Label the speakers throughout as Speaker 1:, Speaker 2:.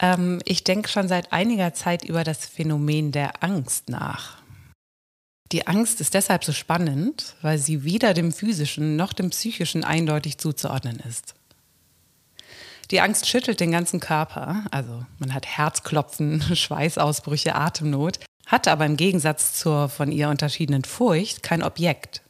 Speaker 1: Ähm, ich denke schon seit einiger Zeit über das Phänomen der Angst nach. Die Angst ist deshalb so spannend, weil sie weder dem physischen noch dem psychischen eindeutig zuzuordnen ist. Die Angst schüttelt den ganzen Körper, also man hat Herzklopfen, Schweißausbrüche, Atemnot, hat aber im Gegensatz zur von ihr unterschiedenen Furcht kein Objekt.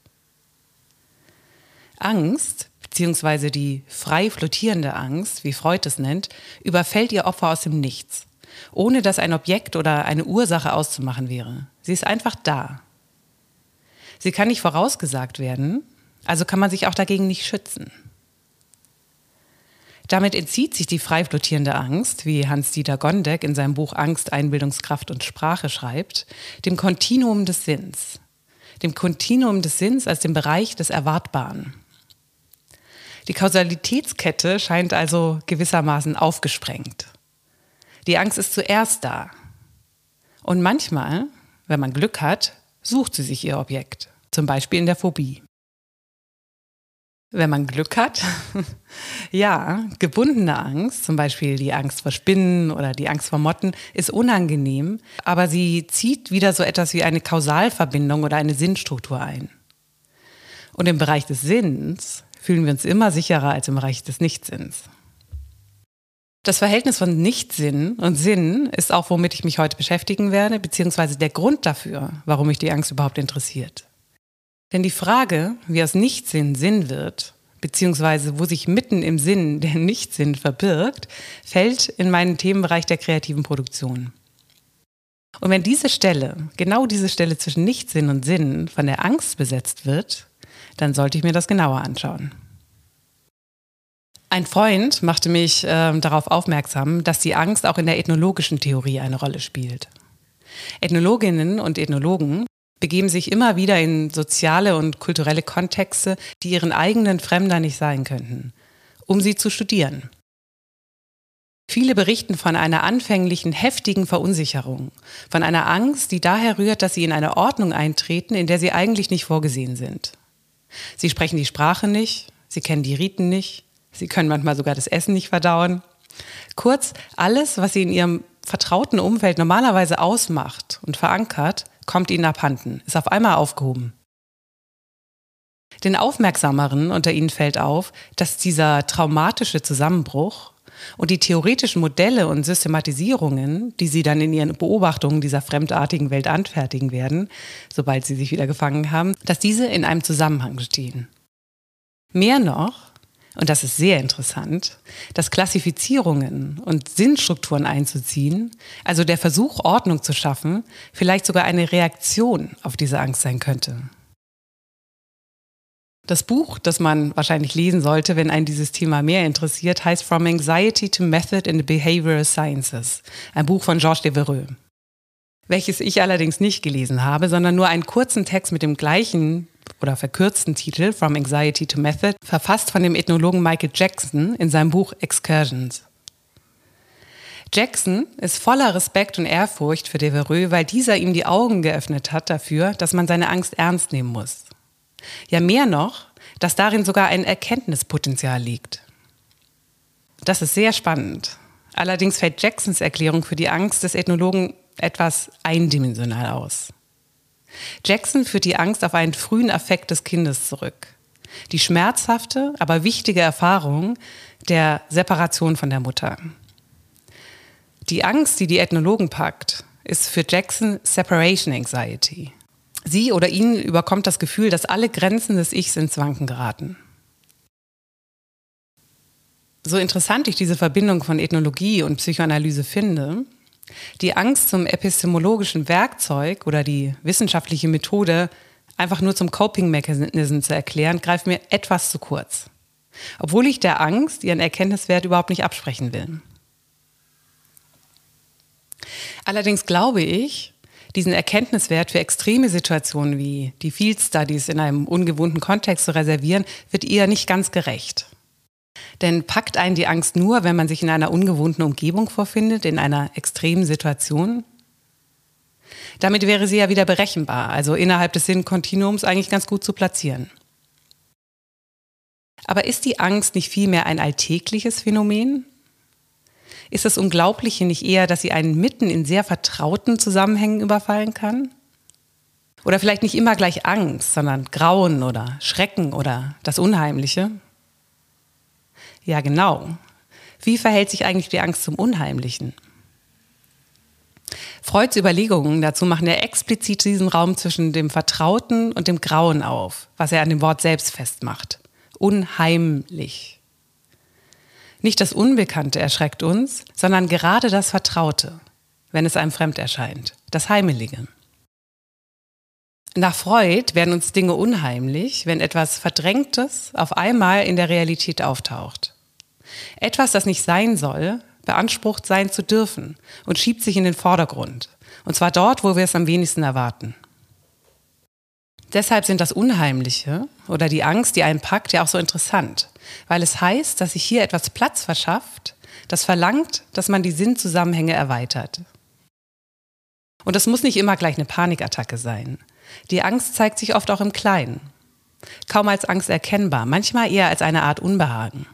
Speaker 1: Angst, beziehungsweise die frei flottierende Angst, wie Freud es nennt, überfällt ihr Opfer aus dem Nichts, ohne dass ein Objekt oder eine Ursache auszumachen wäre. Sie ist einfach da. Sie kann nicht vorausgesagt werden, also kann man sich auch dagegen nicht schützen. Damit entzieht sich die frei flottierende Angst, wie Hans-Dieter Gondek in seinem Buch Angst, Einbildungskraft und Sprache schreibt, dem Kontinuum des Sinns. Dem Kontinuum des Sinns als dem Bereich des Erwartbaren. Die Kausalitätskette scheint also gewissermaßen aufgesprengt. Die Angst ist zuerst da. Und manchmal, wenn man Glück hat, sucht sie sich ihr Objekt, zum Beispiel in der Phobie. Wenn man Glück hat, ja, gebundene Angst, zum Beispiel die Angst vor Spinnen oder die Angst vor Motten, ist unangenehm, aber sie zieht wieder so etwas wie eine Kausalverbindung oder eine Sinnstruktur ein. Und im Bereich des Sinns fühlen wir uns immer sicherer als im Bereich des Nichtsinns. Das Verhältnis von Nichtsinn und Sinn ist auch, womit ich mich heute beschäftigen werde, beziehungsweise der Grund dafür, warum mich die Angst überhaupt interessiert. Denn die Frage, wie aus Nichtsinn Sinn wird, beziehungsweise wo sich mitten im Sinn der Nichtsinn verbirgt, fällt in meinen Themenbereich der kreativen Produktion. Und wenn diese Stelle, genau diese Stelle zwischen Nichtsinn und Sinn von der Angst besetzt wird, dann sollte ich mir das genauer anschauen. Ein Freund machte mich äh, darauf aufmerksam, dass die Angst auch in der ethnologischen Theorie eine Rolle spielt. Ethnologinnen und Ethnologen begeben sich immer wieder in soziale und kulturelle Kontexte, die ihren eigenen Fremder nicht sein könnten, um sie zu studieren. Viele berichten von einer anfänglichen heftigen Verunsicherung, von einer Angst, die daher rührt, dass sie in eine Ordnung eintreten, in der sie eigentlich nicht vorgesehen sind. Sie sprechen die Sprache nicht, sie kennen die Riten nicht, sie können manchmal sogar das Essen nicht verdauen. Kurz, alles, was sie in ihrem vertrauten Umfeld normalerweise ausmacht und verankert, kommt ihnen abhanden, ist auf einmal aufgehoben. Den Aufmerksameren unter ihnen fällt auf, dass dieser traumatische Zusammenbruch und die theoretischen Modelle und Systematisierungen, die sie dann in ihren Beobachtungen dieser fremdartigen Welt anfertigen werden, sobald sie sich wieder gefangen haben, dass diese in einem Zusammenhang stehen. Mehr noch, und das ist sehr interessant, dass Klassifizierungen und Sinnstrukturen einzuziehen, also der Versuch, Ordnung zu schaffen, vielleicht sogar eine Reaktion auf diese Angst sein könnte. Das Buch, das man wahrscheinlich lesen sollte, wenn einen dieses Thema mehr interessiert, heißt From Anxiety to Method in the Behavioral Sciences, ein Buch von Georges Devereux. Welches ich allerdings nicht gelesen habe, sondern nur einen kurzen Text mit dem gleichen oder verkürzten Titel From Anxiety to Method, verfasst von dem Ethnologen Michael Jackson in seinem Buch Excursions. Jackson ist voller Respekt und Ehrfurcht für Devereux, weil dieser ihm die Augen geöffnet hat dafür, dass man seine Angst ernst nehmen muss. Ja, mehr noch, dass darin sogar ein Erkenntnispotenzial liegt. Das ist sehr spannend. Allerdings fällt Jacksons Erklärung für die Angst des Ethnologen etwas eindimensional aus. Jackson führt die Angst auf einen frühen Affekt des Kindes zurück. Die schmerzhafte, aber wichtige Erfahrung der Separation von der Mutter. Die Angst, die die Ethnologen packt, ist für Jackson Separation Anxiety. Sie oder ihn überkommt das Gefühl, dass alle Grenzen des Ichs ins Wanken geraten. So interessant ich diese Verbindung von Ethnologie und Psychoanalyse finde, die Angst zum epistemologischen Werkzeug oder die wissenschaftliche Methode einfach nur zum Coping-Mechanism zu erklären, greift mir etwas zu kurz. Obwohl ich der Angst ihren Erkenntniswert überhaupt nicht absprechen will. Allerdings glaube ich, diesen Erkenntniswert für extreme Situationen wie die Field Studies in einem ungewohnten Kontext zu reservieren, wird eher nicht ganz gerecht. Denn packt einen die Angst nur, wenn man sich in einer ungewohnten Umgebung vorfindet, in einer extremen Situation? Damit wäre sie ja wieder berechenbar, also innerhalb des Sinnkontinuums eigentlich ganz gut zu platzieren. Aber ist die Angst nicht vielmehr ein alltägliches Phänomen? Ist das Unglaubliche nicht eher, dass sie einen mitten in sehr vertrauten Zusammenhängen überfallen kann? Oder vielleicht nicht immer gleich Angst, sondern Grauen oder Schrecken oder das Unheimliche? Ja, genau. Wie verhält sich eigentlich die Angst zum Unheimlichen? Freuds Überlegungen dazu machen ja explizit diesen Raum zwischen dem Vertrauten und dem Grauen auf, was er an dem Wort selbst festmacht. Unheimlich. Nicht das Unbekannte erschreckt uns, sondern gerade das Vertraute, wenn es einem fremd erscheint, das Heimelige. Nach Freud werden uns Dinge unheimlich, wenn etwas Verdrängtes auf einmal in der Realität auftaucht. Etwas, das nicht sein soll, beansprucht sein zu dürfen und schiebt sich in den Vordergrund. Und zwar dort, wo wir es am wenigsten erwarten. Deshalb sind das Unheimliche oder die Angst, die einen packt, ja auch so interessant, weil es heißt, dass sich hier etwas Platz verschafft, das verlangt, dass man die Sinnzusammenhänge erweitert. Und das muss nicht immer gleich eine Panikattacke sein. Die Angst zeigt sich oft auch im Kleinen. Kaum als Angst erkennbar, manchmal eher als eine Art Unbehagen.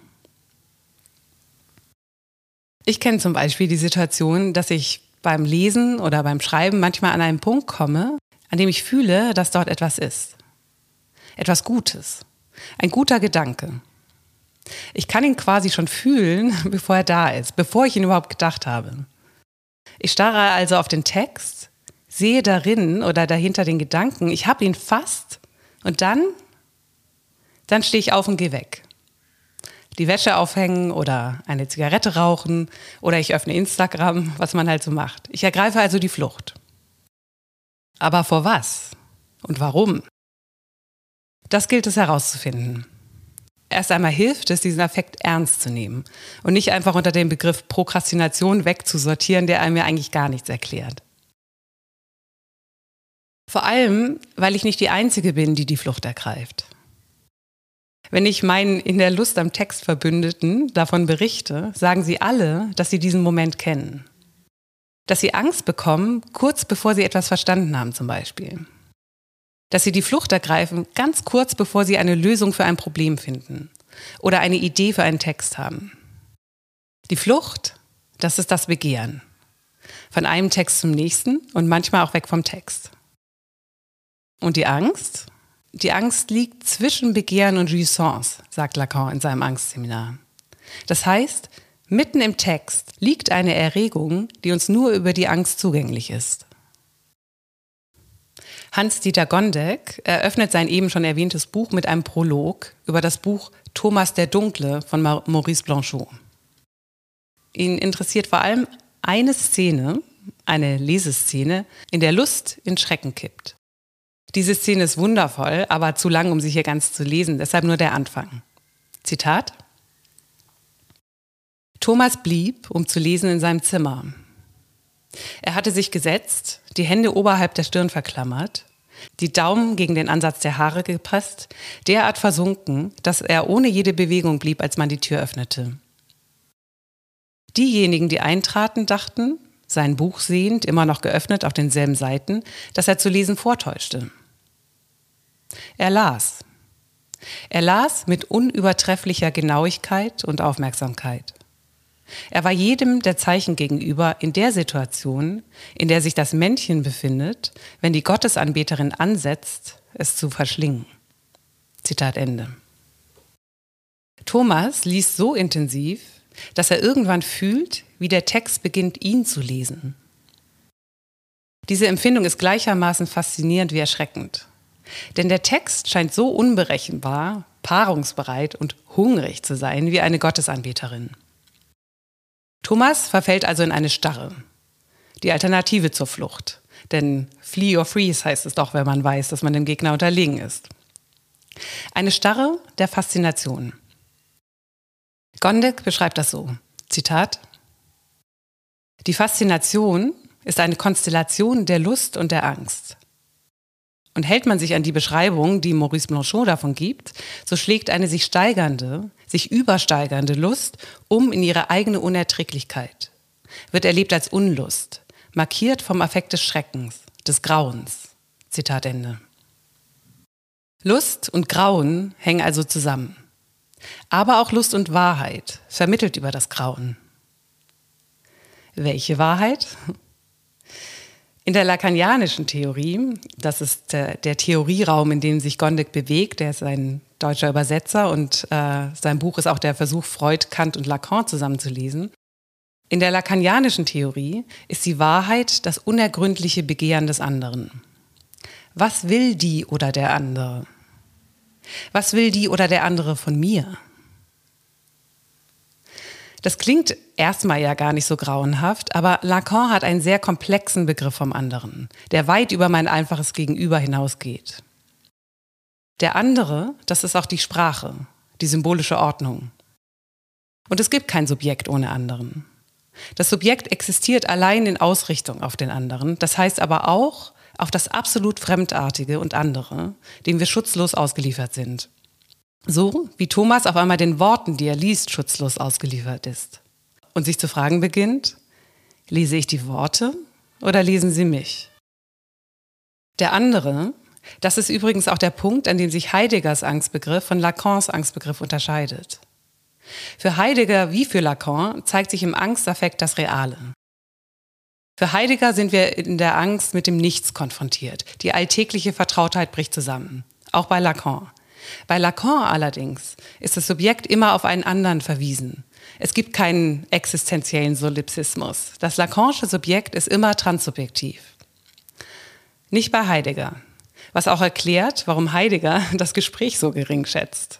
Speaker 1: Ich kenne zum Beispiel die Situation, dass ich beim Lesen oder beim Schreiben manchmal an einen Punkt komme, an dem ich fühle, dass dort etwas ist. Etwas Gutes. Ein guter Gedanke. Ich kann ihn quasi schon fühlen, bevor er da ist, bevor ich ihn überhaupt gedacht habe. Ich starre also auf den Text, sehe darin oder dahinter den Gedanken, ich habe ihn fast und dann, dann stehe ich auf und gehe weg die Wäsche aufhängen oder eine Zigarette rauchen oder ich öffne Instagram, was man halt so macht. Ich ergreife also die Flucht. Aber vor was und warum? Das gilt es herauszufinden. Erst einmal hilft es, diesen Affekt ernst zu nehmen und nicht einfach unter dem Begriff Prokrastination wegzusortieren, der einem ja eigentlich gar nichts erklärt. Vor allem, weil ich nicht die Einzige bin, die die Flucht ergreift. Wenn ich meinen in der Lust am Text Verbündeten davon berichte, sagen sie alle, dass sie diesen Moment kennen. Dass sie Angst bekommen, kurz bevor sie etwas verstanden haben zum Beispiel. Dass sie die Flucht ergreifen, ganz kurz bevor sie eine Lösung für ein Problem finden oder eine Idee für einen Text haben. Die Flucht, das ist das Begehren. Von einem Text zum nächsten und manchmal auch weg vom Text. Und die Angst, die Angst liegt zwischen Begehren und Jouissance, sagt Lacan in seinem Angstseminar. Das heißt, mitten im Text liegt eine Erregung, die uns nur über die Angst zugänglich ist. Hans-Dieter Gondek eröffnet sein eben schon erwähntes Buch mit einem Prolog über das Buch Thomas der Dunkle von Maurice Blanchot. Ihn interessiert vor allem eine Szene, eine Leseszene, in der Lust in Schrecken kippt. Diese Szene ist wundervoll, aber zu lang, um sie hier ganz zu lesen, deshalb nur der Anfang. Zitat. Thomas blieb, um zu lesen, in seinem Zimmer. Er hatte sich gesetzt, die Hände oberhalb der Stirn verklammert, die Daumen gegen den Ansatz der Haare gepresst, derart versunken, dass er ohne jede Bewegung blieb, als man die Tür öffnete. Diejenigen, die eintraten, dachten, sein Buch sehend, immer noch geöffnet auf denselben Seiten, dass er zu lesen vortäuschte. Er las. Er las mit unübertrefflicher Genauigkeit und Aufmerksamkeit. Er war jedem der Zeichen gegenüber in der Situation, in der sich das Männchen befindet, wenn die Gottesanbeterin ansetzt, es zu verschlingen. Zitat Ende. Thomas liest so intensiv, dass er irgendwann fühlt, wie der Text beginnt, ihn zu lesen. Diese Empfindung ist gleichermaßen faszinierend wie erschreckend. Denn der Text scheint so unberechenbar, paarungsbereit und hungrig zu sein wie eine Gottesanbeterin. Thomas verfällt also in eine Starre. Die Alternative zur Flucht. Denn flee or freeze heißt es doch, wenn man weiß, dass man dem Gegner unterlegen ist. Eine Starre der Faszination. Gondek beschreibt das so. Zitat. Die Faszination ist eine Konstellation der Lust und der Angst. Und hält man sich an die Beschreibung, die Maurice Blanchot davon gibt, so schlägt eine sich steigernde, sich übersteigernde Lust um in ihre eigene Unerträglichkeit, wird erlebt als Unlust, markiert vom Affekt des Schreckens, des Grauens. Zitat Ende. Lust und Grauen hängen also zusammen. Aber auch Lust und Wahrheit, vermittelt über das Grauen. Welche Wahrheit? In der lacanianischen Theorie, das ist der, der, Theorieraum, in dem sich Gondek bewegt, der ist ein deutscher Übersetzer und äh, sein Buch ist auch der Versuch, Freud, Kant und Lacan zusammenzulesen. In der lacanianischen Theorie ist die Wahrheit das unergründliche Begehren des anderen. Was will die oder der andere? Was will die oder der andere von mir? Das klingt erstmal ja gar nicht so grauenhaft, aber Lacan hat einen sehr komplexen Begriff vom anderen, der weit über mein einfaches Gegenüber hinausgeht. Der andere, das ist auch die Sprache, die symbolische Ordnung. Und es gibt kein Subjekt ohne anderen. Das Subjekt existiert allein in Ausrichtung auf den anderen, das heißt aber auch auf das absolut Fremdartige und andere, dem wir schutzlos ausgeliefert sind. So wie Thomas auf einmal den Worten, die er liest, schutzlos ausgeliefert ist. Und sich zu fragen beginnt, lese ich die Worte oder lesen sie mich? Der andere, das ist übrigens auch der Punkt, an dem sich Heideggers Angstbegriff von Lacans Angstbegriff unterscheidet. Für Heidegger wie für Lacan zeigt sich im Angstaffekt das Reale. Für Heidegger sind wir in der Angst mit dem Nichts konfrontiert. Die alltägliche Vertrautheit bricht zusammen. Auch bei Lacan. Bei Lacan allerdings ist das Subjekt immer auf einen anderen verwiesen. Es gibt keinen existenziellen Solipsismus. Das Lacanische Subjekt ist immer transsubjektiv. Nicht bei Heidegger. Was auch erklärt, warum Heidegger das Gespräch so gering schätzt.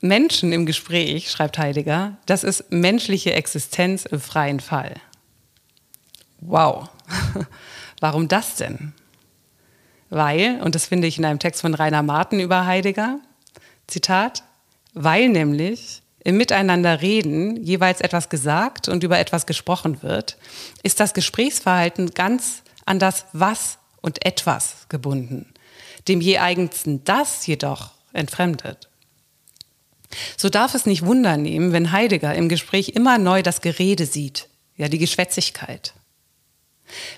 Speaker 1: Menschen im Gespräch, schreibt Heidegger, das ist menschliche Existenz im freien Fall. Wow. Warum das denn? Weil, und das finde ich in einem Text von Rainer Martin über Heidegger, Zitat, weil nämlich im Miteinanderreden jeweils etwas gesagt und über etwas gesprochen wird, ist das Gesprächsverhalten ganz an das Was und Etwas gebunden, dem je eigensten Das jedoch entfremdet. So darf es nicht Wunder nehmen, wenn Heidegger im Gespräch immer neu das Gerede sieht, ja die Geschwätzigkeit.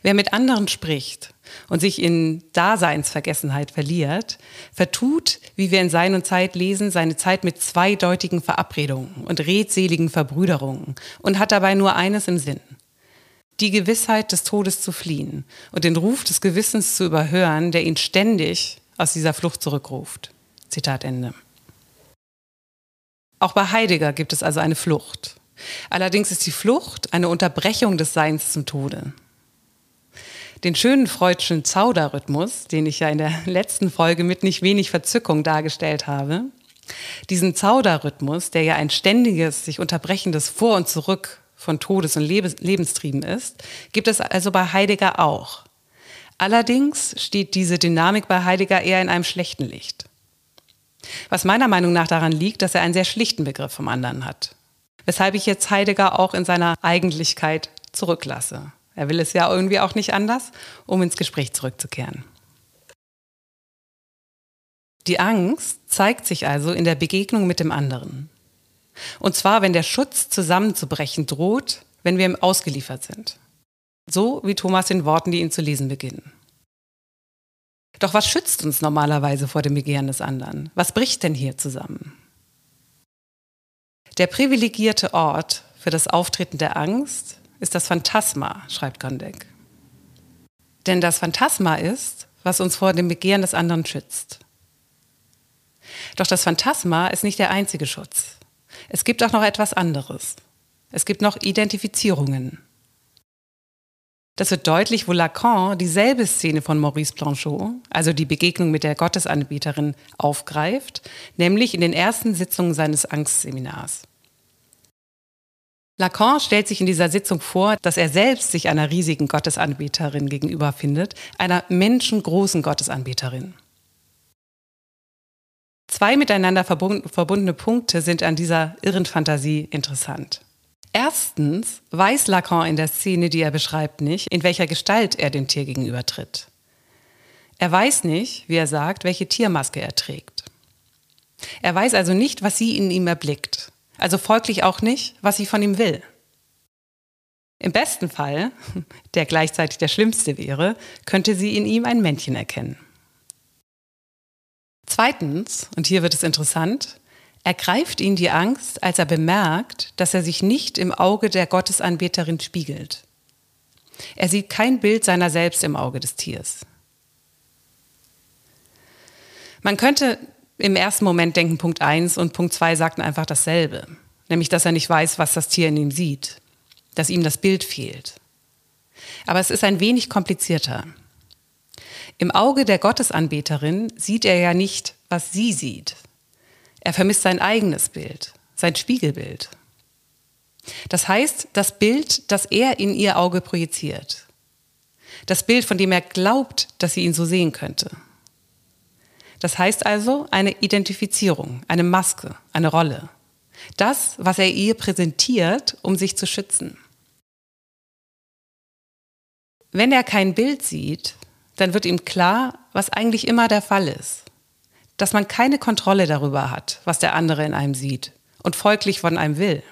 Speaker 1: Wer mit anderen spricht und sich in Daseinsvergessenheit verliert, vertut, wie wir in Sein und Zeit lesen, seine Zeit mit zweideutigen Verabredungen und redseligen Verbrüderungen und hat dabei nur eines im Sinn. Die Gewissheit des Todes zu fliehen und den Ruf des Gewissens zu überhören, der ihn ständig aus dieser Flucht zurückruft. Zitat Ende. Auch bei Heidegger gibt es also eine Flucht. Allerdings ist die Flucht eine Unterbrechung des Seins zum Tode den schönen freudschen Zauderrhythmus, den ich ja in der letzten Folge mit nicht wenig Verzückung dargestellt habe, diesen Zauderrhythmus, der ja ein ständiges, sich unterbrechendes Vor und Zurück von Todes- und Lebenstrieben ist, gibt es also bei Heidegger auch. Allerdings steht diese Dynamik bei Heidegger eher in einem schlechten Licht. Was meiner Meinung nach daran liegt, dass er einen sehr schlichten Begriff vom anderen hat. Weshalb ich jetzt Heidegger auch in seiner Eigentlichkeit zurücklasse. Er will es ja irgendwie auch nicht anders, um ins Gespräch zurückzukehren. Die Angst zeigt sich also in der Begegnung mit dem anderen. Und zwar, wenn der Schutz zusammenzubrechen droht, wenn wir ihm ausgeliefert sind. So wie Thomas in Worten, die ihn zu lesen beginnen. Doch was schützt uns normalerweise vor dem Begehren des anderen? Was bricht denn hier zusammen? Der privilegierte Ort für das Auftreten der Angst ist das Phantasma, schreibt Gondek. Denn das Phantasma ist, was uns vor dem Begehren des anderen schützt. Doch das Phantasma ist nicht der einzige Schutz. Es gibt auch noch etwas anderes. Es gibt noch Identifizierungen. Das wird deutlich, wo Lacan dieselbe Szene von Maurice Blanchot, also die Begegnung mit der Gottesanbeterin, aufgreift, nämlich in den ersten Sitzungen seines Angstseminars. Lacan stellt sich in dieser Sitzung vor, dass er selbst sich einer riesigen Gottesanbeterin gegenüber findet, einer menschengroßen Gottesanbeterin. Zwei miteinander verbundene Punkte sind an dieser irren Fantasie interessant. Erstens weiß Lacan in der Szene, die er beschreibt, nicht, in welcher Gestalt er dem Tier gegenübertritt. Er weiß nicht, wie er sagt, welche Tiermaske er trägt. Er weiß also nicht, was sie in ihm erblickt also folglich auch nicht, was sie von ihm will. Im besten Fall, der gleichzeitig der schlimmste wäre, könnte sie in ihm ein Männchen erkennen. Zweitens, und hier wird es interessant, ergreift ihn die Angst, als er bemerkt, dass er sich nicht im Auge der Gottesanbeterin spiegelt. Er sieht kein Bild seiner selbst im Auge des Tiers. Man könnte im ersten Moment denken, Punkt 1 und Punkt 2 sagten einfach dasselbe, nämlich dass er nicht weiß, was das Tier in ihm sieht, dass ihm das Bild fehlt. Aber es ist ein wenig komplizierter. Im Auge der Gottesanbeterin sieht er ja nicht, was sie sieht. Er vermisst sein eigenes Bild, sein Spiegelbild. Das heißt, das Bild, das er in ihr Auge projiziert. Das Bild, von dem er glaubt, dass sie ihn so sehen könnte. Das heißt also eine Identifizierung, eine Maske, eine Rolle. Das, was er ihr präsentiert, um sich zu schützen. Wenn er kein Bild sieht, dann wird ihm klar, was eigentlich immer der Fall ist. Dass man keine Kontrolle darüber hat, was der andere in einem sieht und folglich von einem will.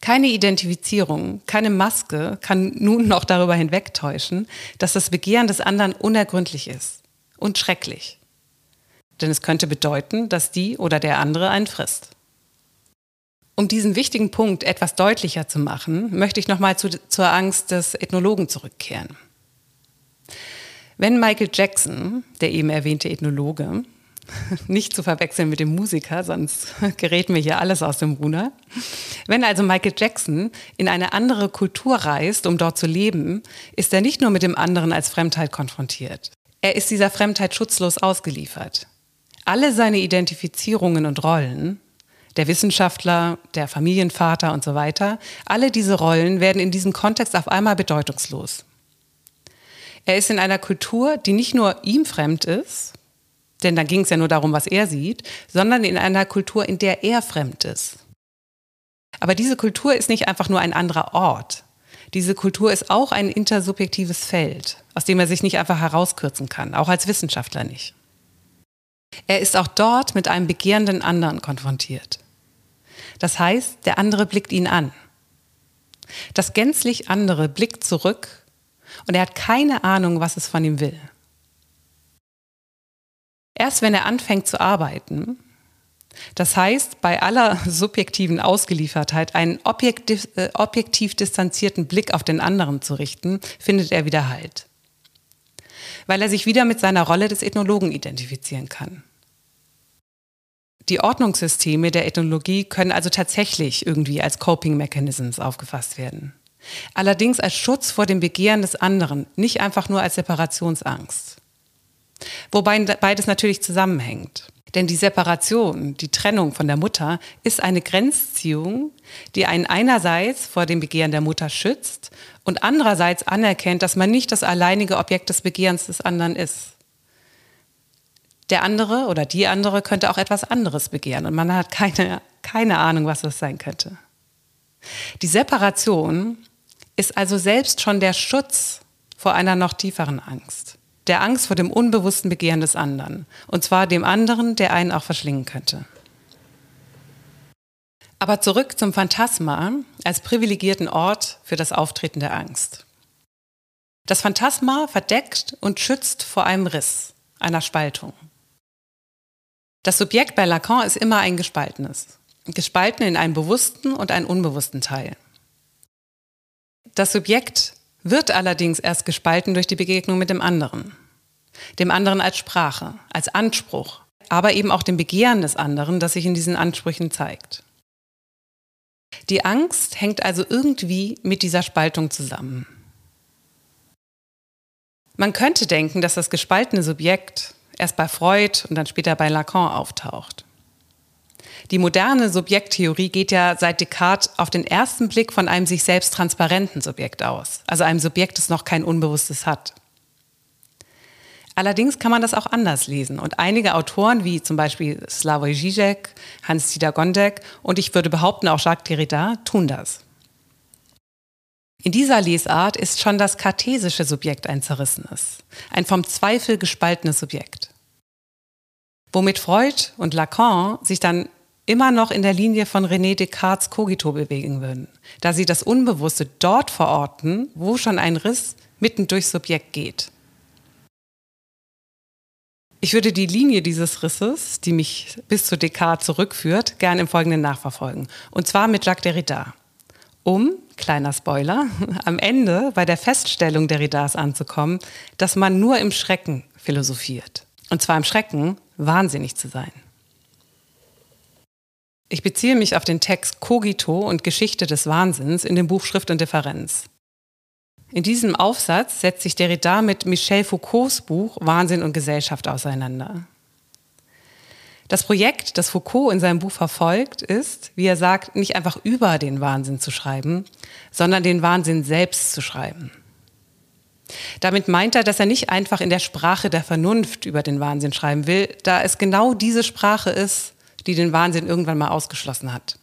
Speaker 1: Keine Identifizierung, keine Maske kann nun noch darüber hinwegtäuschen, dass das Begehren des anderen unergründlich ist und schrecklich. Denn es könnte bedeuten, dass die oder der andere einen frisst. Um diesen wichtigen Punkt etwas deutlicher zu machen, möchte ich nochmal zu, zur Angst des Ethnologen zurückkehren. Wenn Michael Jackson, der eben erwähnte Ethnologe, nicht zu verwechseln mit dem Musiker, sonst gerät mir hier alles aus dem Ruder. Wenn also Michael Jackson in eine andere Kultur reist, um dort zu leben, ist er nicht nur mit dem anderen als Fremdheit konfrontiert. Er ist dieser Fremdheit schutzlos ausgeliefert. Alle seine Identifizierungen und Rollen, der Wissenschaftler, der Familienvater und so weiter, alle diese Rollen werden in diesem Kontext auf einmal bedeutungslos. Er ist in einer Kultur, die nicht nur ihm fremd ist, denn dann ging es ja nur darum, was er sieht, sondern in einer Kultur, in der er fremd ist. Aber diese Kultur ist nicht einfach nur ein anderer Ort. Diese Kultur ist auch ein intersubjektives Feld, aus dem er sich nicht einfach herauskürzen kann, auch als Wissenschaftler nicht. Er ist auch dort mit einem begehrenden anderen konfrontiert. Das heißt, der andere blickt ihn an. Das gänzlich andere blickt zurück und er hat keine Ahnung, was es von ihm will. Erst wenn er anfängt zu arbeiten, das heißt, bei aller subjektiven Ausgeliefertheit einen objektiv, äh, objektiv distanzierten Blick auf den anderen zu richten, findet er wieder Halt. Weil er sich wieder mit seiner Rolle des Ethnologen identifizieren kann. Die Ordnungssysteme der Ethnologie können also tatsächlich irgendwie als Coping Mechanisms aufgefasst werden. Allerdings als Schutz vor dem Begehren des anderen, nicht einfach nur als Separationsangst. Wobei beides natürlich zusammenhängt. Denn die Separation, die Trennung von der Mutter ist eine Grenzziehung, die einen einerseits vor dem Begehren der Mutter schützt und andererseits anerkennt, dass man nicht das alleinige Objekt des Begehrens des anderen ist. Der andere oder die andere könnte auch etwas anderes begehren und man hat keine, keine Ahnung, was das sein könnte. Die Separation ist also selbst schon der Schutz vor einer noch tieferen Angst der Angst vor dem unbewussten Begehren des anderen. Und zwar dem anderen, der einen auch verschlingen könnte. Aber zurück zum Phantasma als privilegierten Ort für das Auftreten der Angst. Das Phantasma verdeckt und schützt vor einem Riss, einer Spaltung. Das Subjekt bei Lacan ist immer ein gespaltenes, gespalten in einen bewussten und einen unbewussten Teil. Das Subjekt wird allerdings erst gespalten durch die Begegnung mit dem anderen. Dem anderen als Sprache, als Anspruch, aber eben auch dem Begehren des anderen, das sich in diesen Ansprüchen zeigt. Die Angst hängt also irgendwie mit dieser Spaltung zusammen. Man könnte denken, dass das gespaltene Subjekt erst bei Freud und dann später bei Lacan auftaucht. Die moderne Subjekttheorie geht ja seit Descartes auf den ersten Blick von einem sich selbst transparenten Subjekt aus, also einem Subjekt, das noch kein Unbewusstes hat. Allerdings kann man das auch anders lesen und einige Autoren wie zum Beispiel Slavoj Žižek, Hans-Dieter Gondek und ich würde behaupten auch Jacques Derrida tun das. In dieser Lesart ist schon das kartesische Subjekt ein zerrissenes, ein vom Zweifel gespaltenes Subjekt. Womit Freud und Lacan sich dann immer noch in der Linie von René Descartes Cogito bewegen würden, da sie das Unbewusste dort verorten, wo schon ein Riss mitten durchs Subjekt geht. Ich würde die Linie dieses Risses, die mich bis zu Descartes zurückführt, gern im Folgenden nachverfolgen. Und zwar mit Jacques Derrida. Um, kleiner Spoiler, am Ende bei der Feststellung Derridas anzukommen, dass man nur im Schrecken philosophiert. Und zwar im Schrecken, wahnsinnig zu sein. Ich beziehe mich auf den Text Cogito und Geschichte des Wahnsinns in dem Buch Schrift und Differenz. In diesem Aufsatz setzt sich Derrida mit Michel Foucaults Buch Wahnsinn und Gesellschaft auseinander. Das Projekt, das Foucault in seinem Buch verfolgt, ist, wie er sagt, nicht einfach über den Wahnsinn zu schreiben, sondern den Wahnsinn selbst zu schreiben. Damit meint er, dass er nicht einfach in der Sprache der Vernunft über den Wahnsinn schreiben will, da es genau diese Sprache ist, die den Wahnsinn irgendwann mal ausgeschlossen hat.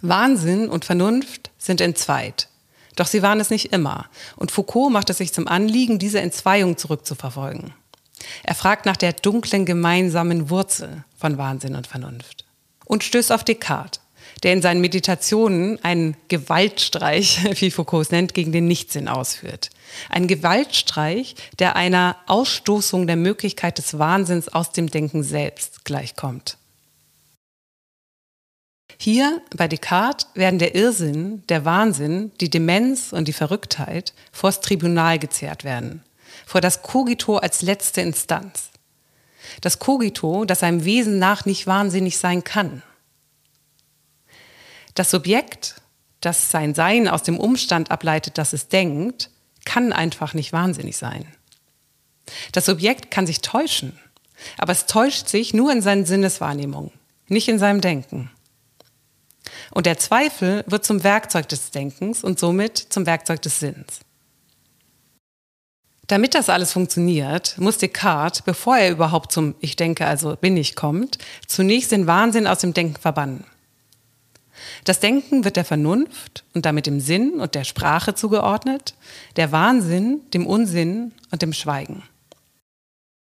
Speaker 1: Wahnsinn und Vernunft sind entzweit. Doch sie waren es nicht immer. Und Foucault macht es sich zum Anliegen, diese Entzweiung zurückzuverfolgen. Er fragt nach der dunklen gemeinsamen Wurzel von Wahnsinn und Vernunft. Und stößt auf Descartes, der in seinen Meditationen einen Gewaltstreich, wie Foucault es nennt, gegen den Nichtsinn ausführt. Ein Gewaltstreich, der einer Ausstoßung der Möglichkeit des Wahnsinns aus dem Denken selbst gleichkommt. Hier bei Descartes werden der Irrsinn, der Wahnsinn, die Demenz und die Verrücktheit vors Tribunal gezerrt werden, vor das Cogito als letzte Instanz. Das Cogito, das seinem Wesen nach nicht wahnsinnig sein kann. Das Subjekt, das sein Sein aus dem Umstand ableitet, dass es denkt, kann einfach nicht wahnsinnig sein. Das Subjekt kann sich täuschen, aber es täuscht sich nur in seinen Sinneswahrnehmungen, nicht in seinem Denken. Und der Zweifel wird zum Werkzeug des Denkens und somit zum Werkzeug des Sinns. Damit das alles funktioniert, muss Descartes, bevor er überhaupt zum Ich denke, also bin ich kommt, zunächst den Wahnsinn aus dem Denken verbannen. Das Denken wird der Vernunft und damit dem Sinn und der Sprache zugeordnet, der Wahnsinn dem Unsinn und dem Schweigen.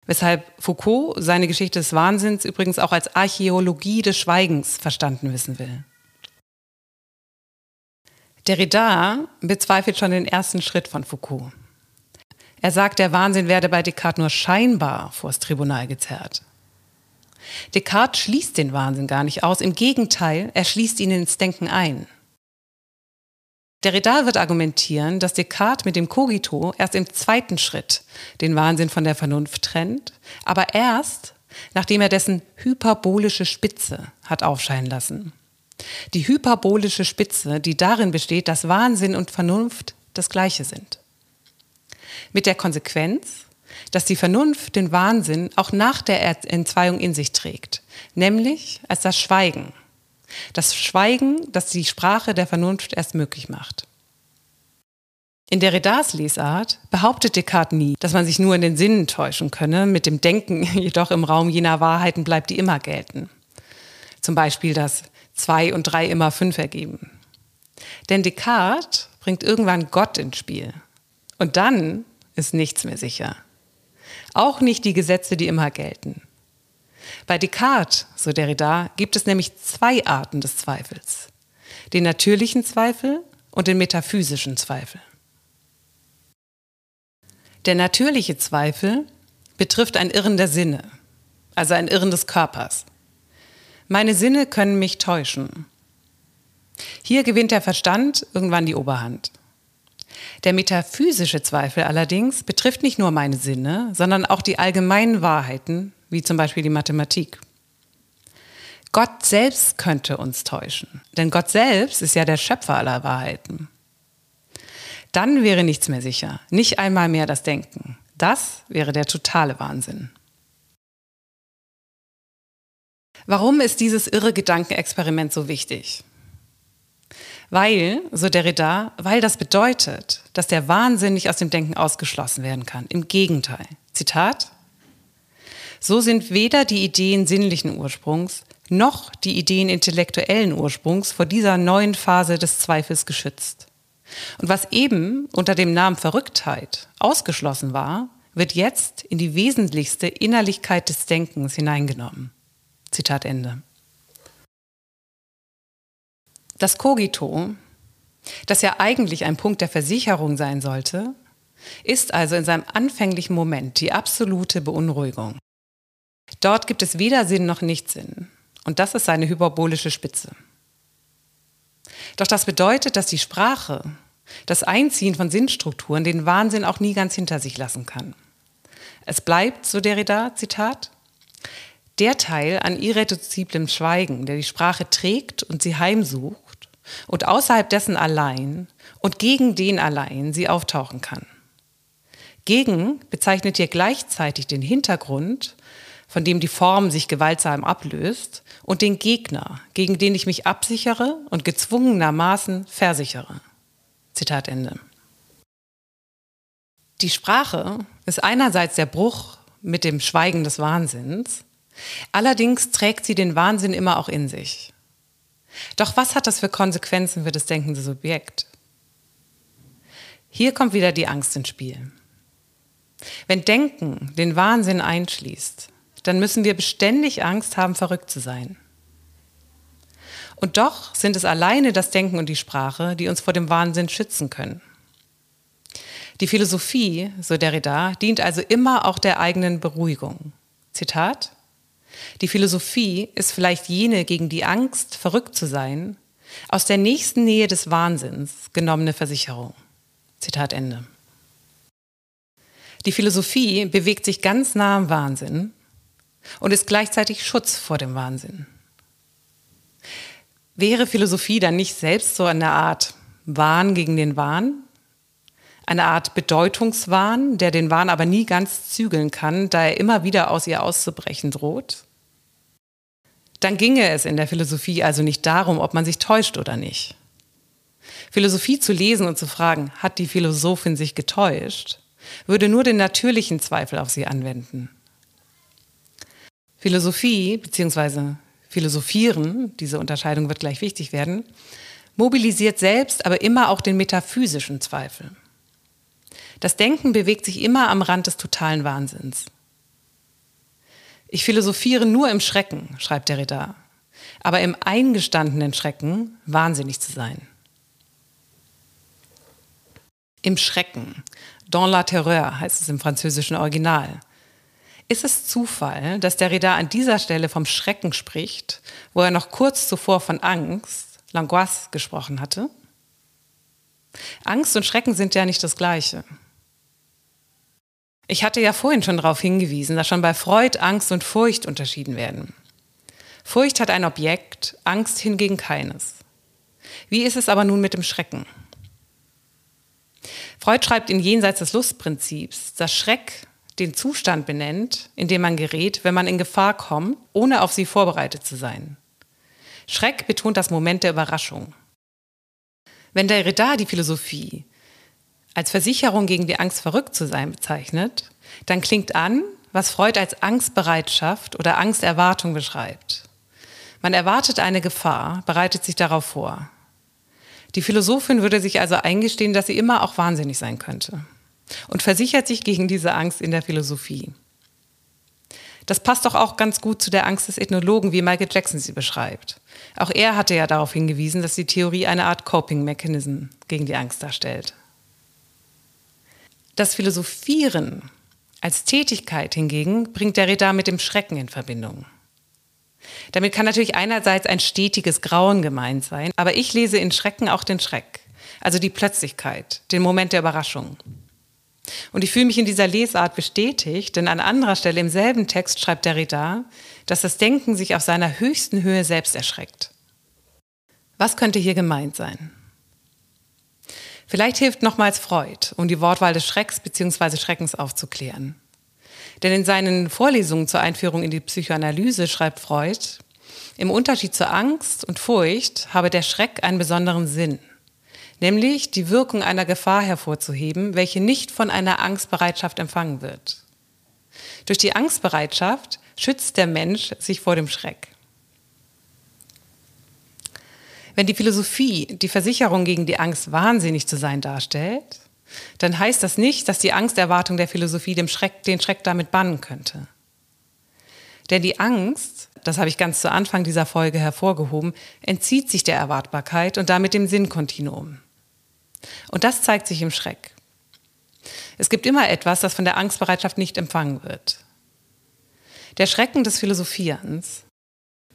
Speaker 1: Weshalb Foucault seine Geschichte des Wahnsinns übrigens auch als Archäologie des Schweigens verstanden wissen will. Derrida bezweifelt schon den ersten Schritt von Foucault. Er sagt, der Wahnsinn werde bei Descartes nur scheinbar vors Tribunal gezerrt. Descartes schließt den Wahnsinn gar nicht aus, im Gegenteil, er schließt ihn ins Denken ein. Derrida wird argumentieren, dass Descartes mit dem Cogito erst im zweiten Schritt den Wahnsinn von der Vernunft trennt, aber erst, nachdem er dessen hyperbolische Spitze hat aufscheinen lassen. Die hyperbolische Spitze, die darin besteht, dass Wahnsinn und Vernunft das gleiche sind. Mit der Konsequenz, dass die Vernunft den Wahnsinn auch nach der Entzweiung in sich trägt, nämlich als das Schweigen. Das Schweigen, das die Sprache der Vernunft erst möglich macht. In Derridas Lesart behauptet Descartes nie, dass man sich nur in den Sinnen täuschen könne, mit dem Denken jedoch im Raum jener Wahrheiten bleibt, die immer gelten. Zum Beispiel, dass zwei und drei immer fünf ergeben. Denn Descartes bringt irgendwann Gott ins Spiel. Und dann ist nichts mehr sicher. Auch nicht die Gesetze, die immer gelten. Bei Descartes, so Derrida, gibt es nämlich zwei Arten des Zweifels. Den natürlichen Zweifel und den metaphysischen Zweifel. Der natürliche Zweifel betrifft ein Irren der Sinne, also ein Irren des Körpers. Meine Sinne können mich täuschen. Hier gewinnt der Verstand irgendwann die Oberhand. Der metaphysische Zweifel allerdings betrifft nicht nur meine Sinne, sondern auch die allgemeinen Wahrheiten, wie zum Beispiel die Mathematik. Gott selbst könnte uns täuschen, denn Gott selbst ist ja der Schöpfer aller Wahrheiten. Dann wäre nichts mehr sicher, nicht einmal mehr das Denken. Das wäre der totale Wahnsinn. Warum ist dieses irre Gedankenexperiment so wichtig? Weil, so Derrida, weil das bedeutet, dass der Wahnsinn nicht aus dem Denken ausgeschlossen werden kann. Im Gegenteil. Zitat. So sind weder die Ideen sinnlichen Ursprungs noch die Ideen intellektuellen Ursprungs vor dieser neuen Phase des Zweifels geschützt. Und was eben unter dem Namen Verrücktheit ausgeschlossen war, wird jetzt in die wesentlichste Innerlichkeit des Denkens hineingenommen. Zitat Ende. Das Cogito, das ja eigentlich ein Punkt der Versicherung sein sollte, ist also in seinem anfänglichen Moment die absolute Beunruhigung. Dort gibt es weder Sinn noch Nichtsinn. Und das ist seine hyperbolische Spitze. Doch das bedeutet, dass die Sprache, das Einziehen von Sinnstrukturen, den Wahnsinn auch nie ganz hinter sich lassen kann. Es bleibt, so Derrida, Zitat, der Teil an irreduziblem Schweigen, der die Sprache trägt und sie heimsucht und außerhalb dessen allein und gegen den allein sie auftauchen kann. Gegen bezeichnet hier gleichzeitig den Hintergrund, von dem die Form sich gewaltsam ablöst, und den Gegner, gegen den ich mich absichere und gezwungenermaßen versichere. Zitat Ende. Die Sprache ist einerseits der Bruch mit dem Schweigen des Wahnsinns, allerdings trägt sie den Wahnsinn immer auch in sich. Doch was hat das für Konsequenzen für das denkende Subjekt? Hier kommt wieder die Angst ins Spiel. Wenn Denken den Wahnsinn einschließt, dann müssen wir beständig Angst haben, verrückt zu sein. Und doch sind es alleine das Denken und die Sprache, die uns vor dem Wahnsinn schützen können. Die Philosophie, so Derrida, dient also immer auch der eigenen Beruhigung. Zitat: Die Philosophie ist vielleicht jene gegen die Angst, verrückt zu sein, aus der nächsten Nähe des Wahnsinns genommene Versicherung. Zitat Ende. Die Philosophie bewegt sich ganz nah am Wahnsinn und ist gleichzeitig Schutz vor dem Wahnsinn. Wäre Philosophie dann nicht selbst so eine Art Wahn gegen den Wahn? Eine Art Bedeutungswahn, der den Wahn aber nie ganz zügeln kann, da er immer wieder aus ihr auszubrechen droht? Dann ginge es in der Philosophie also nicht darum, ob man sich täuscht oder nicht. Philosophie zu lesen und zu fragen, hat die Philosophin sich getäuscht, würde nur den natürlichen Zweifel auf sie anwenden. Philosophie bzw. Philosophieren, diese Unterscheidung wird gleich wichtig werden, mobilisiert selbst aber immer auch den metaphysischen Zweifel. Das Denken bewegt sich immer am Rand des totalen Wahnsinns. Ich philosophiere nur im Schrecken, schreibt Derrida, aber im eingestandenen Schrecken wahnsinnig zu sein. Im Schrecken, dans la terreur heißt es im französischen Original, ist es Zufall, dass Derrida an dieser Stelle vom Schrecken spricht, wo er noch kurz zuvor von Angst, Langoisse, gesprochen hatte? Angst und Schrecken sind ja nicht das Gleiche. Ich hatte ja vorhin schon darauf hingewiesen, dass schon bei Freud Angst und Furcht unterschieden werden. Furcht hat ein Objekt, Angst hingegen keines. Wie ist es aber nun mit dem Schrecken? Freud schreibt in Jenseits des Lustprinzips, dass Schreck den Zustand benennt, in dem man gerät, wenn man in Gefahr kommt, ohne auf sie vorbereitet zu sein. Schreck betont das Moment der Überraschung. Wenn der Derrida die Philosophie als Versicherung gegen die Angst verrückt zu sein bezeichnet, dann klingt an, was Freud als Angstbereitschaft oder Angsterwartung beschreibt. Man erwartet eine Gefahr, bereitet sich darauf vor. Die Philosophin würde sich also eingestehen, dass sie immer auch wahnsinnig sein könnte und versichert sich gegen diese Angst in der Philosophie. Das passt doch auch ganz gut zu der Angst des Ethnologen, wie Michael Jackson sie beschreibt. Auch er hatte ja darauf hingewiesen, dass die Theorie eine Art Coping-Mechanism gegen die Angst darstellt. Das Philosophieren als Tätigkeit hingegen bringt Derrida mit dem Schrecken in Verbindung. Damit kann natürlich einerseits ein stetiges Grauen gemeint sein, aber ich lese in Schrecken auch den Schreck, also die Plötzlichkeit, den Moment der Überraschung. Und ich fühle mich in dieser Lesart bestätigt, denn an anderer Stelle im selben Text schreibt Derrida, dass das Denken sich auf seiner höchsten Höhe selbst erschreckt. Was könnte hier gemeint sein? Vielleicht hilft nochmals Freud, um die Wortwahl des Schrecks bzw. Schreckens aufzuklären. Denn in seinen Vorlesungen zur Einführung in die Psychoanalyse schreibt Freud, im Unterschied zur Angst und Furcht habe der Schreck einen besonderen Sinn nämlich die Wirkung einer Gefahr hervorzuheben, welche nicht von einer Angstbereitschaft empfangen wird. Durch die Angstbereitschaft schützt der Mensch sich vor dem Schreck. Wenn die Philosophie die Versicherung gegen die Angst wahnsinnig zu sein darstellt, dann heißt das nicht, dass die Angsterwartung der Philosophie dem Schreck, den Schreck damit bannen könnte. Denn die Angst, das habe ich ganz zu Anfang dieser Folge hervorgehoben, entzieht sich der Erwartbarkeit und damit dem Sinnkontinuum. Und das zeigt sich im Schreck. Es gibt immer etwas, das von der Angstbereitschaft nicht empfangen wird. Der Schrecken des Philosophierens,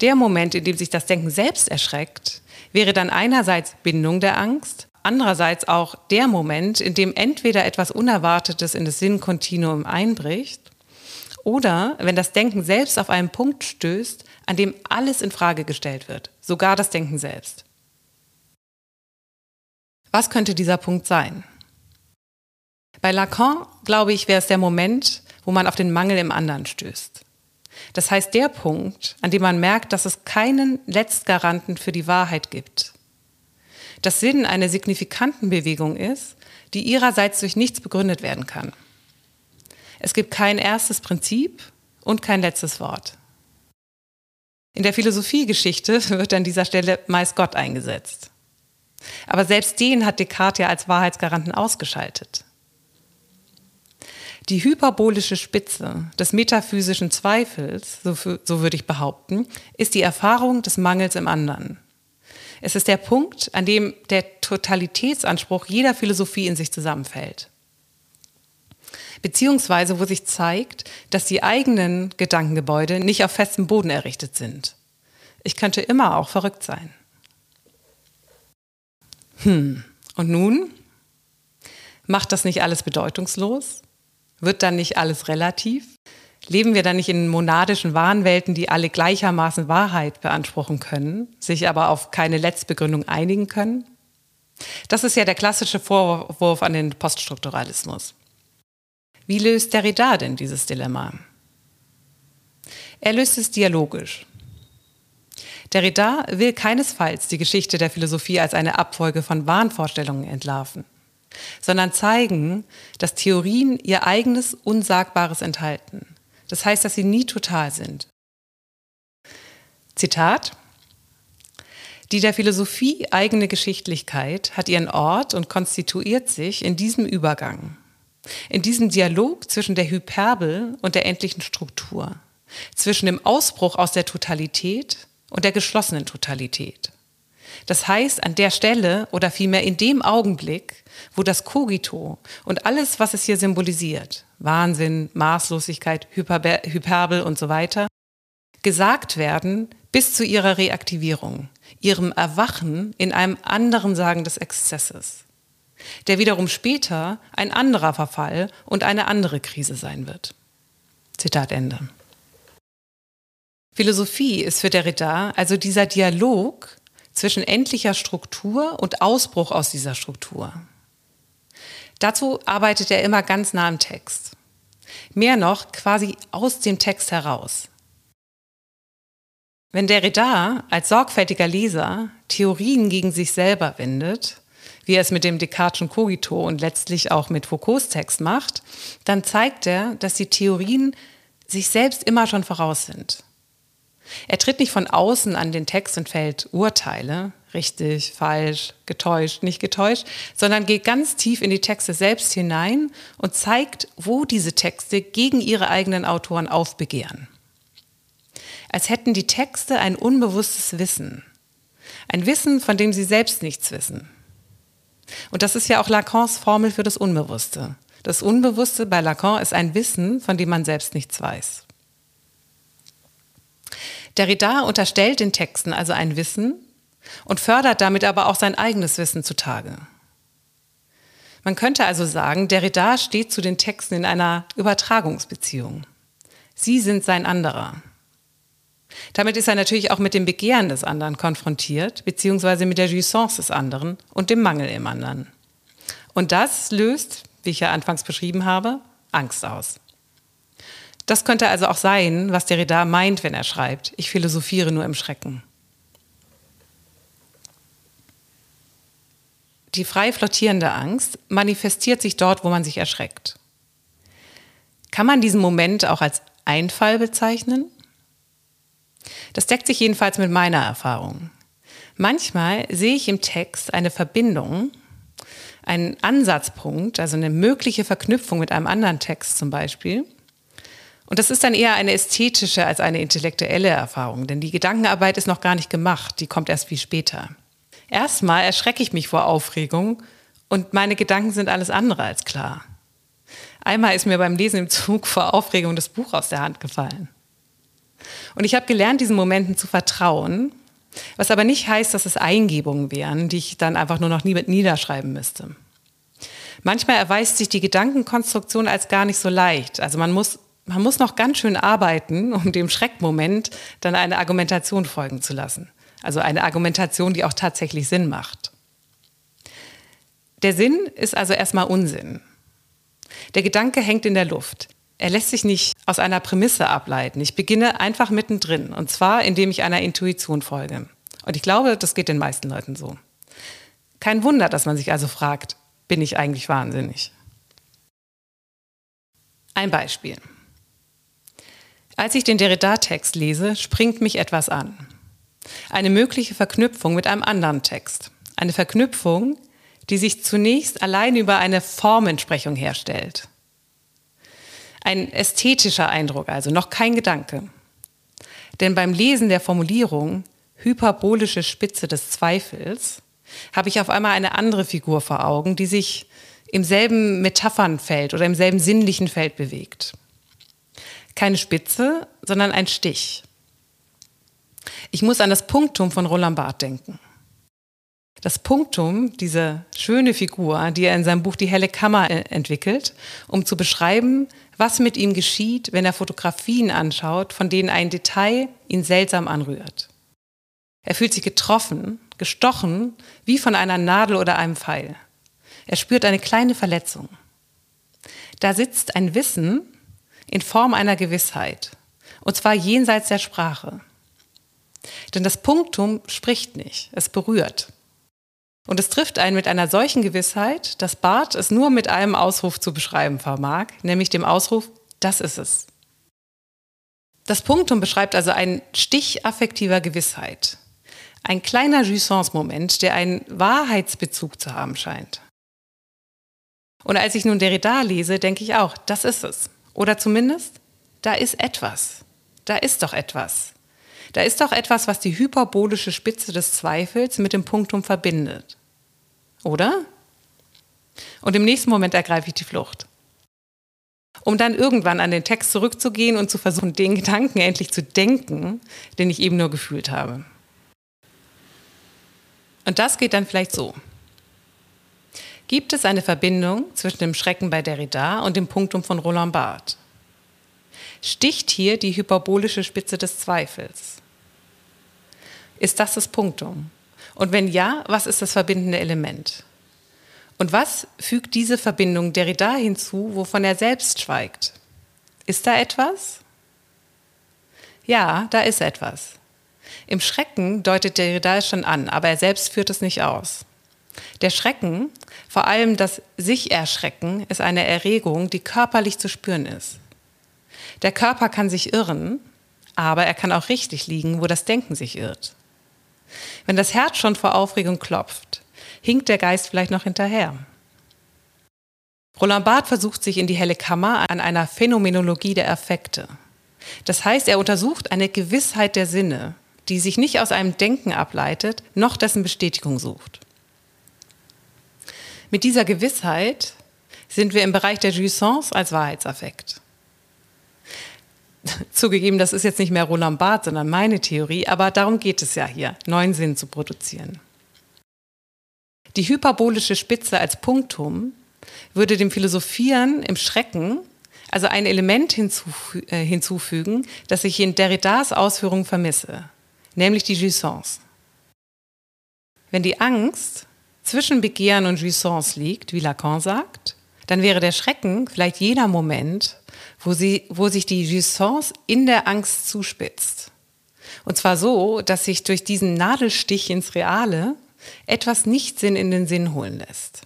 Speaker 1: der Moment, in dem sich das Denken selbst erschreckt, wäre dann einerseits Bindung der Angst, andererseits auch der Moment, in dem entweder etwas Unerwartetes in das Sinnkontinuum einbricht oder wenn das Denken selbst auf einen Punkt stößt, an dem alles in Frage gestellt wird, sogar das Denken selbst. Was könnte dieser Punkt sein? Bei Lacan, glaube ich, wäre es der Moment, wo man auf den Mangel im anderen stößt. Das heißt der Punkt, an dem man merkt, dass es keinen Letztgaranten für die Wahrheit gibt. Dass Sinn eine signifikanten Bewegung ist, die ihrerseits durch nichts begründet werden kann. Es gibt kein erstes Prinzip und kein letztes Wort. In der Philosophiegeschichte wird an dieser Stelle meist Gott eingesetzt. Aber selbst den hat Descartes ja als Wahrheitsgaranten ausgeschaltet. Die hyperbolische Spitze des metaphysischen Zweifels, so, für, so würde ich behaupten, ist die Erfahrung des Mangels im anderen. Es ist der Punkt, an dem der Totalitätsanspruch jeder Philosophie in sich zusammenfällt. Beziehungsweise wo sich zeigt, dass die eigenen Gedankengebäude nicht auf festem Boden errichtet sind. Ich könnte immer auch verrückt sein. Hm, und nun? Macht das nicht alles bedeutungslos? Wird dann nicht alles relativ? Leben wir dann nicht in monadischen Wahnwelten, die alle gleichermaßen Wahrheit beanspruchen können, sich aber auf keine Letztbegründung einigen können? Das ist ja der klassische Vorwurf an den Poststrukturalismus. Wie löst Derrida denn dieses Dilemma? Er löst es dialogisch. Derrida will keinesfalls die Geschichte der Philosophie als eine Abfolge von Wahnvorstellungen entlarven sondern zeigen, dass Theorien ihr eigenes Unsagbares enthalten. Das heißt, dass sie nie total sind. Zitat. Die der Philosophie eigene Geschichtlichkeit hat ihren Ort und konstituiert sich in diesem Übergang, in diesem Dialog zwischen der Hyperbel und der endlichen Struktur, zwischen dem Ausbruch aus der Totalität und der geschlossenen Totalität. Das heißt, an der Stelle oder vielmehr in dem Augenblick, wo das Kogito und alles, was es hier symbolisiert, Wahnsinn, Maßlosigkeit, Hyperbe Hyperbel und so weiter, gesagt werden bis zu ihrer Reaktivierung, ihrem Erwachen in einem anderen Sagen des Exzesses, der wiederum später ein anderer Verfall und eine andere Krise sein wird. Zitat Ende. Philosophie ist für Derrida also dieser Dialog zwischen endlicher Struktur und Ausbruch aus dieser Struktur. Dazu arbeitet er immer ganz nah am Text. Mehr noch quasi aus dem Text heraus. Wenn Derrida als sorgfältiger Leser Theorien gegen sich selber wendet, wie er es mit dem Descartes'schen Cogito und letztlich auch mit Foucaults Text macht, dann zeigt er, dass die Theorien sich selbst immer schon voraus sind. Er tritt nicht von außen an den Text und fällt Urteile, richtig, falsch, getäuscht, nicht getäuscht, sondern geht ganz tief in die Texte selbst hinein und zeigt, wo diese Texte gegen ihre eigenen Autoren aufbegehren. Als hätten die Texte ein unbewusstes Wissen, ein Wissen, von dem sie selbst nichts wissen. Und das ist ja auch Lacans Formel für das Unbewusste. Das Unbewusste bei Lacan ist ein Wissen, von dem man selbst nichts weiß. Derrida unterstellt den Texten also ein Wissen und fördert damit aber auch sein eigenes Wissen zutage. Man könnte also sagen, Derrida steht zu den Texten in einer Übertragungsbeziehung. Sie sind sein anderer. Damit ist er natürlich auch mit dem Begehren des anderen konfrontiert, beziehungsweise mit der Jouissance des anderen und dem Mangel im anderen. Und das löst, wie ich ja anfangs beschrieben habe, Angst aus. Das könnte also auch sein, was Derrida meint, wenn er schreibt, ich philosophiere nur im Schrecken. Die frei flottierende Angst manifestiert sich dort, wo man sich erschreckt. Kann man diesen Moment auch als Einfall bezeichnen? Das deckt sich jedenfalls mit meiner Erfahrung. Manchmal sehe ich im Text eine Verbindung, einen Ansatzpunkt, also eine mögliche Verknüpfung mit einem anderen Text zum Beispiel, und das ist dann eher eine ästhetische als eine intellektuelle Erfahrung, denn die Gedankenarbeit ist noch gar nicht gemacht, die kommt erst viel später. Erstmal erschrecke ich mich vor Aufregung und meine Gedanken sind alles andere als klar. Einmal ist mir beim Lesen im Zug vor Aufregung das Buch aus der Hand gefallen. Und ich habe gelernt, diesen Momenten zu vertrauen, was aber nicht heißt, dass es Eingebungen wären, die ich dann einfach nur noch nie mit niederschreiben müsste. Manchmal erweist sich die Gedankenkonstruktion als gar nicht so leicht. Also man muss, man muss noch ganz schön arbeiten, um dem Schreckmoment dann eine Argumentation folgen zu lassen. Also eine Argumentation, die auch tatsächlich Sinn macht. Der Sinn ist also erstmal Unsinn. Der Gedanke hängt in der Luft. Er lässt sich nicht aus einer Prämisse ableiten. Ich beginne einfach mittendrin. Und zwar, indem ich einer Intuition folge. Und ich glaube, das geht den meisten Leuten so. Kein Wunder, dass man sich also fragt, bin ich eigentlich wahnsinnig? Ein Beispiel. Als ich den Derrida-Text lese, springt mich etwas an. Eine mögliche Verknüpfung mit einem anderen Text. Eine Verknüpfung, die sich zunächst allein über eine Formentsprechung herstellt. Ein ästhetischer Eindruck, also noch kein Gedanke. Denn beim Lesen der Formulierung hyperbolische Spitze des Zweifels habe ich auf einmal eine andere Figur vor Augen, die sich im selben Metaphernfeld oder im selben sinnlichen Feld bewegt. Keine Spitze, sondern ein Stich. Ich muss an das Punktum von Roland Barth denken. Das Punktum, diese schöne Figur, die er in seinem Buch Die helle Kammer äh, entwickelt, um zu beschreiben, was mit ihm geschieht, wenn er Fotografien anschaut, von denen ein Detail ihn seltsam anrührt. Er fühlt sich getroffen, gestochen, wie von einer Nadel oder einem Pfeil. Er spürt eine kleine Verletzung. Da sitzt ein Wissen in Form einer Gewissheit, und zwar jenseits der Sprache. Denn das Punktum spricht nicht, es berührt. Und es trifft einen mit einer solchen Gewissheit, dass Barth es nur mit einem Ausruf zu beschreiben vermag, nämlich dem Ausruf, das ist es. Das Punktum beschreibt also einen Stich affektiver Gewissheit. Ein kleiner Jouissance-Moment, der einen Wahrheitsbezug zu haben scheint. Und als ich nun Derrida lese, denke ich auch, das ist es. Oder zumindest, da ist etwas. Da ist doch etwas. Da ist doch etwas, was die hyperbolische Spitze des Zweifels mit dem Punktum verbindet. Oder? Und im nächsten Moment ergreife ich die Flucht. Um dann irgendwann an den Text zurückzugehen und zu versuchen, den Gedanken endlich zu denken, den ich eben nur gefühlt habe. Und das geht dann vielleicht so. Gibt es eine Verbindung zwischen dem Schrecken bei Derrida und dem Punktum von Roland Barthes? Sticht hier die hyperbolische Spitze des Zweifels? Ist das das Punktum? Und wenn ja, was ist das verbindende Element? Und was fügt diese Verbindung Derrida hinzu, wovon er selbst schweigt? Ist da etwas? Ja, da ist etwas. Im Schrecken deutet Derrida es schon an, aber er selbst führt es nicht aus. Der Schrecken, vor allem das Sich-Erschrecken, ist eine Erregung, die körperlich zu spüren ist. Der Körper kann sich irren, aber er kann auch richtig liegen, wo das Denken sich irrt. Wenn das Herz schon vor Aufregung klopft, hinkt der Geist vielleicht noch hinterher. Roland Barth versucht sich in die helle Kammer an einer Phänomenologie der Affekte. Das heißt, er untersucht eine Gewissheit der Sinne, die sich nicht aus einem Denken ableitet, noch dessen Bestätigung sucht. Mit dieser Gewissheit sind wir im Bereich der Jouissance als Wahrheitsaffekt. Zugegeben, das ist jetzt nicht mehr Roland Barth, sondern meine Theorie, aber darum geht es ja hier, neuen Sinn zu produzieren. Die hyperbolische Spitze als Punktum würde dem Philosophieren im Schrecken also ein Element hinzufü äh, hinzufügen, das ich in Derridas Ausführungen vermisse, nämlich die Jouissance. Wenn die Angst zwischen Begehren und Jouissance liegt, wie Lacan sagt, dann wäre der Schrecken vielleicht jener Moment, wo, sie, wo sich die Jouissance in der Angst zuspitzt. Und zwar so, dass sich durch diesen Nadelstich ins Reale etwas Nichtsinn in den Sinn holen lässt.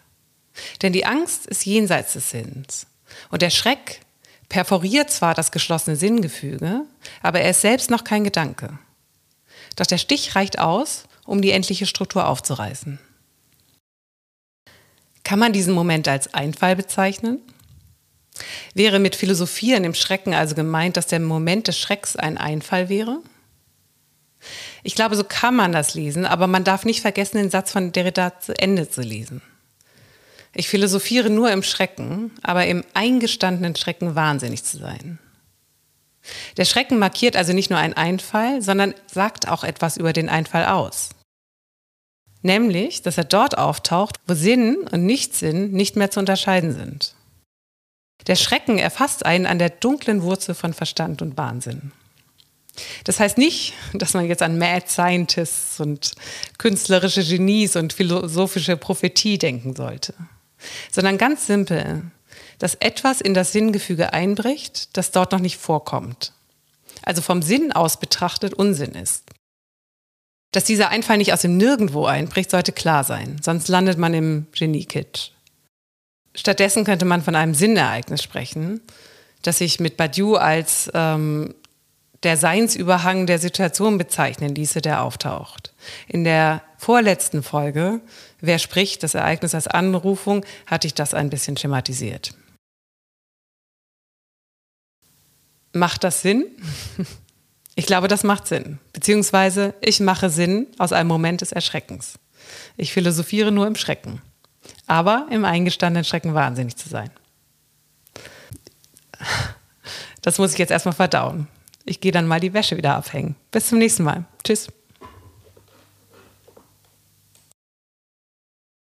Speaker 1: Denn die Angst ist jenseits des Sinns. Und der Schreck perforiert zwar das geschlossene Sinngefüge, aber er ist selbst noch kein Gedanke. Doch der Stich reicht aus, um die endliche Struktur aufzureißen. Kann man diesen Moment als Einfall bezeichnen? Wäre mit Philosophieren im Schrecken also gemeint, dass der Moment des Schrecks ein Einfall wäre? Ich glaube, so kann man das lesen, aber man darf nicht vergessen, den Satz von Derrida zu Ende zu lesen. Ich philosophiere nur im Schrecken, aber im eingestandenen Schrecken wahnsinnig zu sein. Der Schrecken markiert also nicht nur einen Einfall, sondern sagt auch etwas über den Einfall aus. Nämlich, dass er dort auftaucht, wo Sinn und Nichtsinn nicht mehr zu unterscheiden sind. Der Schrecken erfasst einen an der dunklen Wurzel von Verstand und Wahnsinn. Das heißt nicht, dass man jetzt an Mad Scientists und künstlerische Genies und philosophische Prophetie denken sollte, sondern ganz simpel, dass etwas in das Sinngefüge einbricht, das dort noch nicht vorkommt. Also vom Sinn aus betrachtet Unsinn ist. Dass dieser Einfall nicht aus dem Nirgendwo einbricht, sollte klar sein, sonst landet man im Genie-Kitsch. Stattdessen könnte man von einem Sinnereignis sprechen, das sich mit Badiou als ähm, der Seinsüberhang der Situation bezeichnen ließe, der auftaucht. In der vorletzten Folge, wer spricht, das Ereignis als Anrufung, hatte ich das ein bisschen schematisiert. Macht das Sinn? Ich glaube, das macht Sinn. Beziehungsweise ich mache Sinn aus einem Moment des Erschreckens. Ich philosophiere nur im Schrecken. Aber im eingestandenen Schrecken wahnsinnig zu sein. Das muss ich jetzt erstmal verdauen. Ich gehe dann mal die Wäsche wieder aufhängen. Bis zum nächsten Mal. Tschüss.